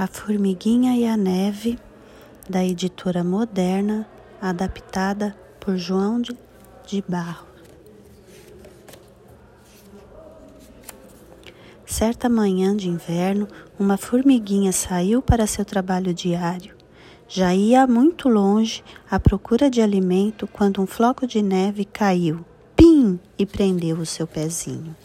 A Formiguinha e a Neve, da editora moderna, adaptada por João de, de Barro. Certa manhã de inverno, uma formiguinha saiu para seu trabalho diário. Já ia muito longe à procura de alimento quando um floco de neve caiu, pim, e prendeu o seu pezinho.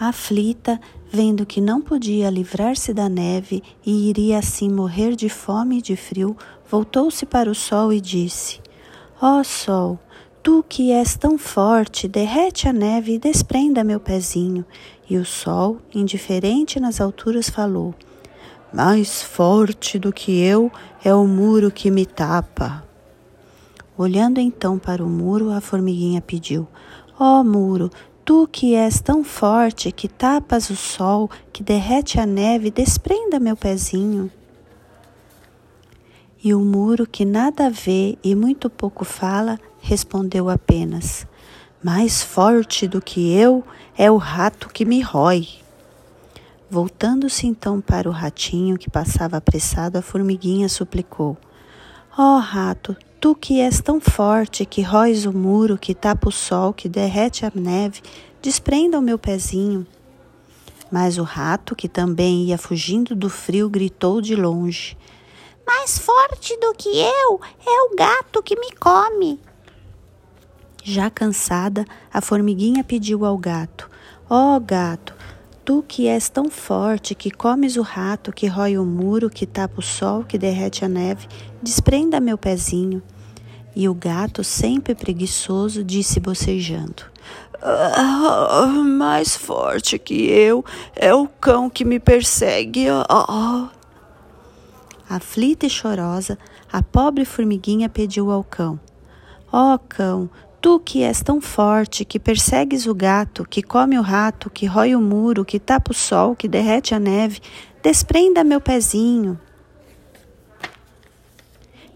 Aflita, vendo que não podia livrar-se da neve e iria assim morrer de fome e de frio, voltou-se para o sol e disse: Ó oh, sol, tu que és tão forte, derrete a neve e desprenda meu pezinho. E o sol, indiferente nas alturas, falou: Mais forte do que eu é o muro que me tapa. Olhando então para o muro, a formiguinha pediu: Ó oh, muro, Tu que és tão forte, que tapas o sol, que derrete a neve, desprenda meu pezinho. E o muro, que nada vê e muito pouco fala, respondeu apenas: Mais forte do que eu é o rato que me rói. Voltando-se então para o ratinho que passava apressado, a formiguinha suplicou: Ó oh, rato, Tu que és tão forte, que róis o muro, que tapa o sol, que derrete a neve, desprenda o meu pezinho. Mas o rato, que também ia fugindo do frio, gritou de longe: Mais forte do que eu é o gato que me come. Já cansada, a formiguinha pediu ao gato: Ó oh, gato, tu que és tão forte, que comes o rato, que rói o muro, que tapa o sol, que derrete a neve, desprenda meu pezinho. E o gato, sempre preguiçoso, disse bocejando: ah, Mais forte que eu é o cão que me persegue. Ah. Aflita e chorosa, a pobre formiguinha pediu ao cão: Ó oh, cão, tu que és tão forte, que persegues o gato, que come o rato, que rói o muro, que tapa o sol, que derrete a neve, desprenda meu pezinho.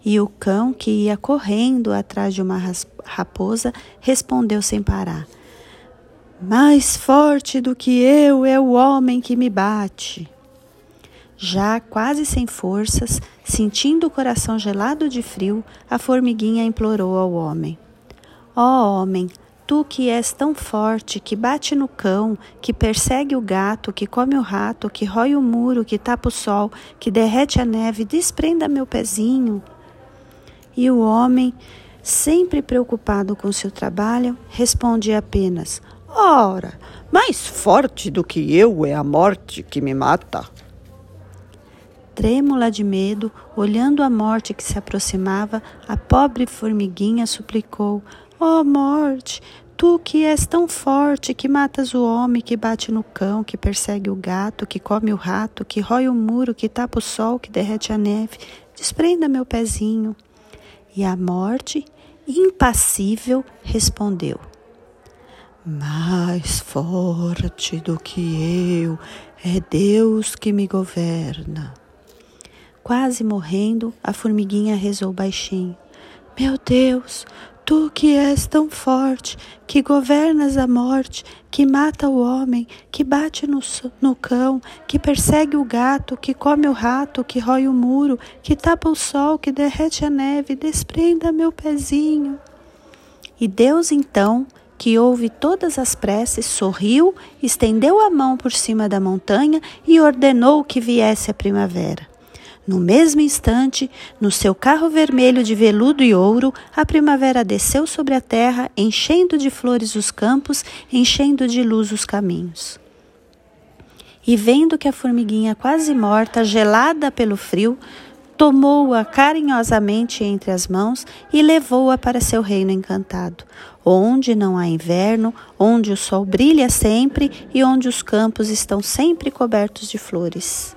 E o cão, que ia correndo atrás de uma raposa, respondeu sem parar: Mais forte do que eu é o homem que me bate. Já quase sem forças, sentindo o coração gelado de frio, a formiguinha implorou ao homem: Ó oh, homem, tu que és tão forte, que bate no cão, que persegue o gato, que come o rato, que rói o muro, que tapa o sol, que derrete a neve, desprenda meu pezinho. E o homem, sempre preocupado com seu trabalho, responde apenas: Ora, mais forte do que eu é a morte que me mata. Trêmula de medo, olhando a morte que se aproximava, a pobre formiguinha suplicou: Ó oh, morte, tu que és tão forte, que matas o homem, que bate no cão, que persegue o gato, que come o rato, que rói o muro, que tapa o sol, que derrete a neve, desprenda meu pezinho. E a morte, impassível, respondeu: Mais forte do que eu é Deus que me governa. Quase morrendo, a formiguinha rezou baixinho: Meu Deus, Tu que és tão forte, que governas a morte, que mata o homem, que bate no, no cão, que persegue o gato, que come o rato, que rói o muro, que tapa o sol, que derrete a neve, desprenda meu pezinho. E Deus então, que ouve todas as preces, sorriu, estendeu a mão por cima da montanha e ordenou que viesse a primavera. No mesmo instante, no seu carro vermelho de veludo e ouro, a primavera desceu sobre a terra, enchendo de flores os campos, enchendo de luz os caminhos. E vendo que a formiguinha quase morta, gelada pelo frio, tomou-a carinhosamente entre as mãos e levou-a para seu reino encantado, onde não há inverno, onde o sol brilha sempre e onde os campos estão sempre cobertos de flores.